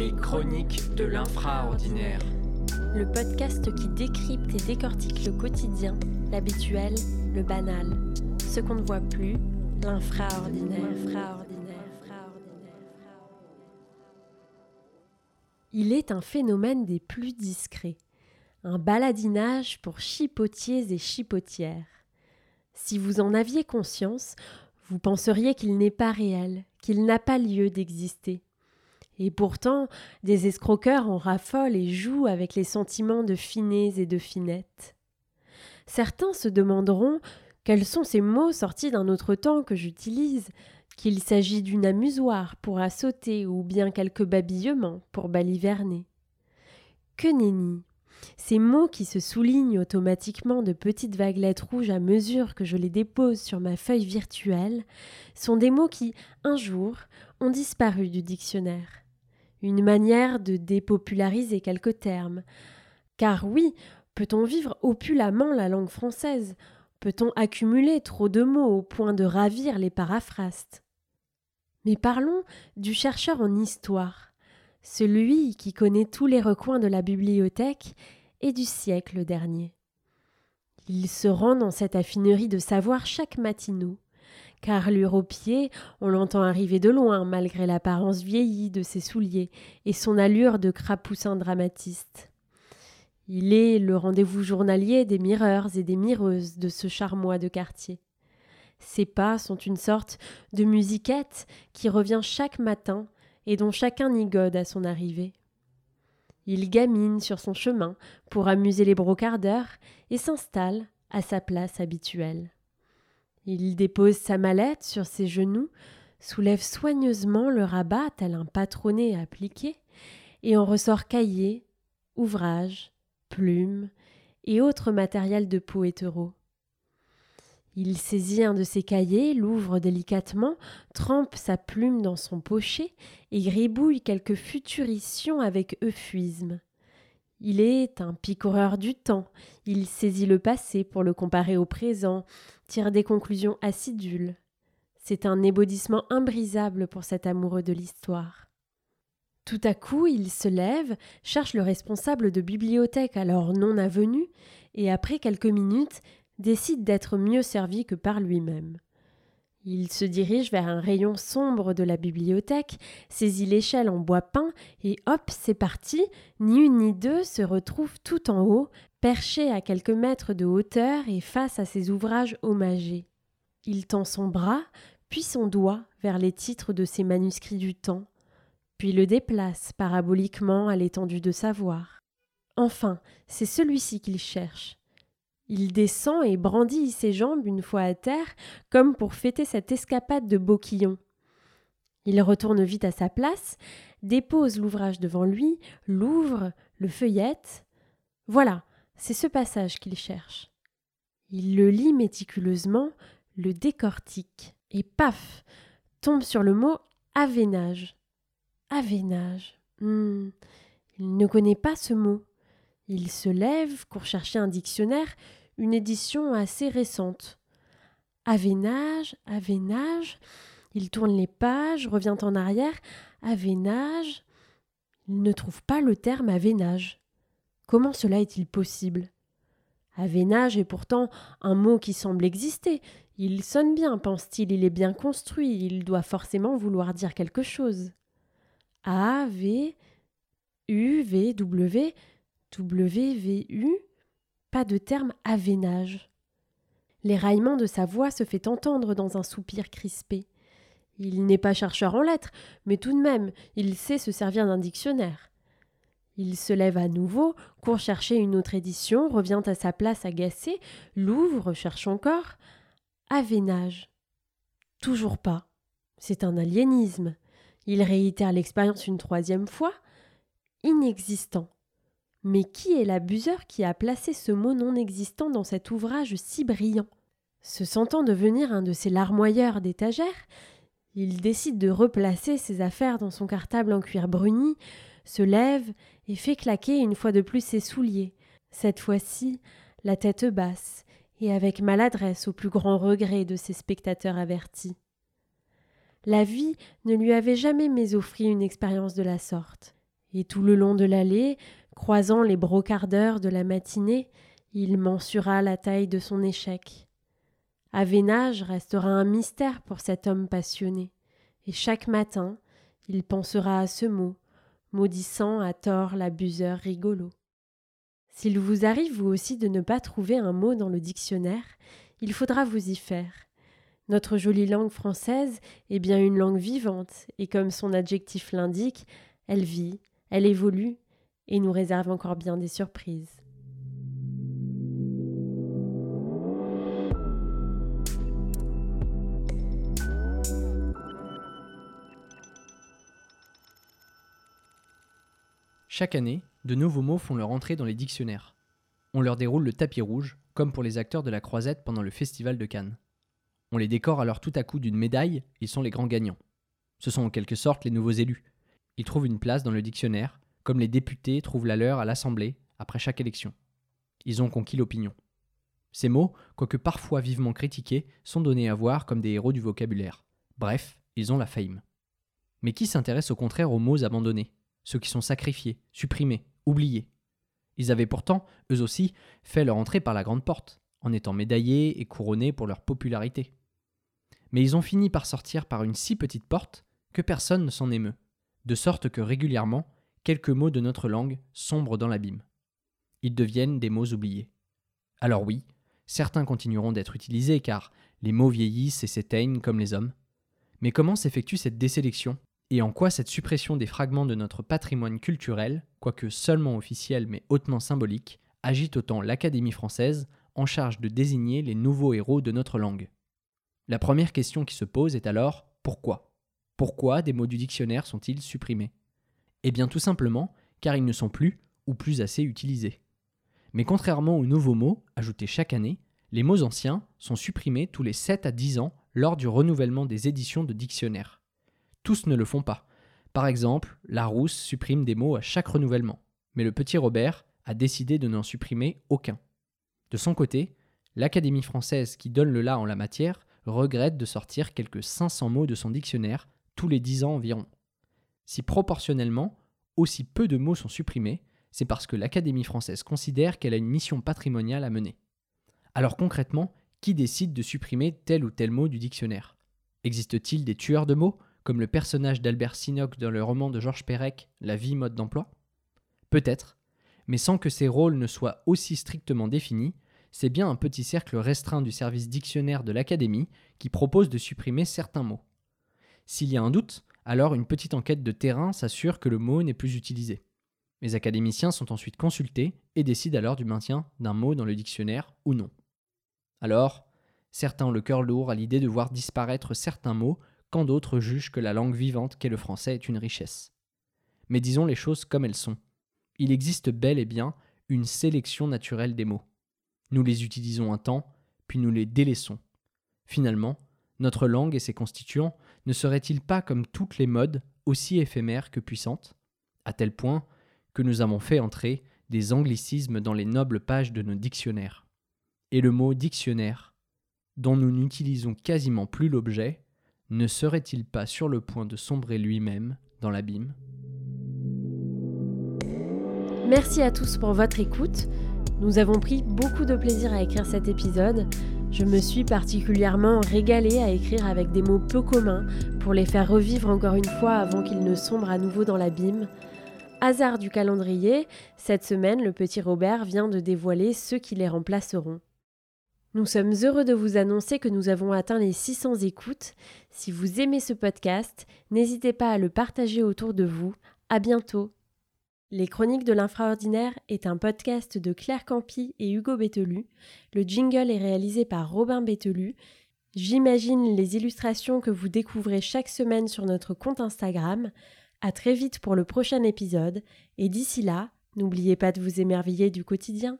Les chroniques de l'infraordinaire. Le podcast qui décrypte et décortique le quotidien, l'habituel, le banal. Ce qu'on ne voit plus, l'infraordinaire. Il est un phénomène des plus discrets. Un baladinage pour chipotiers et chipotières. Si vous en aviez conscience, vous penseriez qu'il n'est pas réel, qu'il n'a pas lieu d'exister. Et pourtant, des escroqueurs en raffolent et jouent avec les sentiments de finés et de finettes. Certains se demanderont quels sont ces mots sortis d'un autre temps que j'utilise, qu'il s'agit d'une amusoire pour assauter ou bien quelque babillement pour baliverner. Que nenni Ces mots qui se soulignent automatiquement de petites vaguelettes rouges à mesure que je les dépose sur ma feuille virtuelle sont des mots qui, un jour, ont disparu du dictionnaire une manière de dépopulariser quelques termes. Car oui, peut-on vivre opulamment la langue française? Peut-on accumuler trop de mots au point de ravir les paraphrastes Mais parlons du chercheur en histoire, celui qui connaît tous les recoins de la bibliothèque et du siècle dernier. Il se rend dans cette affinerie de savoir chaque matinot, Carlure aux pieds, on l'entend arriver de loin, malgré l'apparence vieillie de ses souliers et son allure de crapoussin dramatiste. Il est le rendez-vous journalier des mireurs et des mireuses de ce charmois de quartier. Ses pas sont une sorte de musiquette qui revient chaque matin et dont chacun nigode à son arrivée. Il gamine sur son chemin pour amuser les brocardeurs et s'installe à sa place habituelle. Il dépose sa mallette sur ses genoux, soulève soigneusement le rabat tel un patronné appliqué, et en ressort cahier, ouvrage, plumes et autres matériel de poétero. Il saisit un de ses cahiers, l'ouvre délicatement, trempe sa plume dans son pochet et gribouille quelques futuritions avec euphuisme. Il est un picoreur du temps, il saisit le passé pour le comparer au présent, tire des conclusions acidules. C'est un ébaudissement imbrisable pour cet amoureux de l'histoire. Tout à coup, il se lève, cherche le responsable de bibliothèque alors non avenu, et après quelques minutes, décide d'être mieux servi que par lui-même. Il se dirige vers un rayon sombre de la bibliothèque, saisit l'échelle en bois peint, et hop, c'est parti, ni une ni deux se retrouvent tout en haut, perché à quelques mètres de hauteur et face à ses ouvrages hommagés. Il tend son bras, puis son doigt vers les titres de ses manuscrits du temps, puis le déplace paraboliquement à l'étendue de savoir. Enfin, c'est celui-ci qu'il cherche. Il descend et brandit ses jambes une fois à terre, comme pour fêter cette escapade de Boquillon. Il retourne vite à sa place, dépose l'ouvrage devant lui, l'ouvre, le feuillette. Voilà, c'est ce passage qu'il cherche. Il le lit méticuleusement, le décortique, et paf tombe sur le mot avénage. Avénage. Hmm, il ne connaît pas ce mot. Il se lève, pour chercher un dictionnaire, une édition assez récente. Avénage, avénage. Il tourne les pages, revient en arrière. Avénage. Il ne trouve pas le terme avénage. Comment cela est-il possible? Avénage est pourtant un mot qui semble exister. Il sonne bien, pense-t-il, il est bien construit, il doit forcément vouloir dire quelque chose. A, V, U, V, W, W, V, U pas de terme avénage. L'éraillement de sa voix se fait entendre dans un soupir crispé. Il n'est pas chercheur en lettres, mais tout de même, il sait se servir d'un dictionnaire. Il se lève à nouveau, court chercher une autre édition, revient à sa place agacé, l'ouvre, cherche encore. Avénage. Toujours pas. C'est un aliénisme. Il réitère l'expérience une troisième fois. Inexistant. Mais qui est l'abuseur qui a placé ce mot non existant dans cet ouvrage si brillant? Se sentant devenir un de ces larmoyeurs d'étagères, il décide de replacer ses affaires dans son cartable en cuir bruni, se lève et fait claquer une fois de plus ses souliers, cette fois-ci la tête basse et avec maladresse au plus grand regret de ses spectateurs avertis. La vie ne lui avait jamais mais offert une expérience de la sorte. Et tout le long de l'allée, croisant les brocardeurs de la matinée, il mensura la taille de son échec. Avénage restera un mystère pour cet homme passionné, et chaque matin, il pensera à ce mot, maudissant à tort l'abuseur rigolo. S'il vous arrive vous aussi de ne pas trouver un mot dans le dictionnaire, il faudra vous y faire. Notre jolie langue française est bien une langue vivante, et comme son adjectif l'indique, elle vit, elle évolue, et nous réserve encore bien des surprises. Chaque année, de nouveaux mots font leur entrée dans les dictionnaires. On leur déroule le tapis rouge, comme pour les acteurs de la Croisette pendant le Festival de Cannes. On les décore alors tout à coup d'une médaille, ils sont les grands gagnants. Ce sont en quelque sorte les nouveaux élus. Ils trouvent une place dans le dictionnaire, comme les députés trouvent la leur à l'Assemblée après chaque élection. Ils ont conquis l'opinion. Ces mots, quoique parfois vivement critiqués, sont donnés à voir comme des héros du vocabulaire. Bref, ils ont la fame. Mais qui s'intéresse au contraire aux mots abandonnés ceux qui sont sacrifiés, supprimés, oubliés? Ils avaient pourtant, eux aussi, fait leur entrée par la grande porte, en étant médaillés et couronnés pour leur popularité. Mais ils ont fini par sortir par une si petite porte que personne ne s'en émeut, de sorte que régulièrement, quelques mots de notre langue sombrent dans l'abîme. Ils deviennent des mots oubliés. Alors oui, certains continueront d'être utilisés car les mots vieillissent et s'éteignent comme les hommes. Mais comment s'effectue cette désélection et en quoi cette suppression des fragments de notre patrimoine culturel, quoique seulement officiel mais hautement symbolique, agite autant l'Académie française en charge de désigner les nouveaux héros de notre langue? La première question qui se pose est alors pourquoi? Pourquoi des mots du dictionnaire sont-ils supprimés? Eh bien tout simplement car ils ne sont plus ou plus assez utilisés. Mais contrairement aux nouveaux mots ajoutés chaque année, les mots anciens sont supprimés tous les 7 à 10 ans lors du renouvellement des éditions de dictionnaires tous ne le font pas. Par exemple, Larousse supprime des mots à chaque renouvellement, mais le petit Robert a décidé de n'en supprimer aucun. De son côté, l'Académie française qui donne le là en la matière regrette de sortir quelques 500 mots de son dictionnaire tous les 10 ans environ. Si proportionnellement, aussi peu de mots sont supprimés, c'est parce que l'Académie française considère qu'elle a une mission patrimoniale à mener. Alors concrètement, qui décide de supprimer tel ou tel mot du dictionnaire? Existe-t-il des tueurs de mots comme le personnage d'Albert Sinoc dans le roman de Georges Perec, La vie mode d'emploi? Peut-être, mais sans que ces rôles ne soient aussi strictement définis, c'est bien un petit cercle restreint du service dictionnaire de l'Académie qui propose de supprimer certains mots. S'il y a un doute, alors une petite enquête de terrain s'assure que le mot n'est plus utilisé. Les académiciens sont ensuite consultés et décident alors du maintien d'un mot dans le dictionnaire ou non. Alors, certains ont le cœur lourd à l'idée de voir disparaître certains mots quand d'autres jugent que la langue vivante qu'est le français est une richesse. Mais disons les choses comme elles sont. Il existe bel et bien une sélection naturelle des mots. Nous les utilisons un temps, puis nous les délaissons. Finalement, notre langue et ses constituants ne seraient-ils pas comme toutes les modes aussi éphémères que puissantes, à tel point que nous avons fait entrer des anglicismes dans les nobles pages de nos dictionnaires. Et le mot dictionnaire, dont nous n'utilisons quasiment plus l'objet, ne serait-il pas sur le point de sombrer lui-même dans l'abîme? Merci à tous pour votre écoute. Nous avons pris beaucoup de plaisir à écrire cet épisode. Je me suis particulièrement régalée à écrire avec des mots peu communs pour les faire revivre encore une fois avant qu'ils ne sombrent à nouveau dans l'abîme. Hasard du calendrier, cette semaine, le petit Robert vient de dévoiler ceux qui les remplaceront. Nous sommes heureux de vous annoncer que nous avons atteint les 600 écoutes. Si vous aimez ce podcast, n'hésitez pas à le partager autour de vous. À bientôt. Les Chroniques de l'Infraordinaire est un podcast de Claire Campi et Hugo Bételu. Le jingle est réalisé par Robin Bételu. J'imagine les illustrations que vous découvrez chaque semaine sur notre compte Instagram. À très vite pour le prochain épisode et d'ici là, n'oubliez pas de vous émerveiller du quotidien.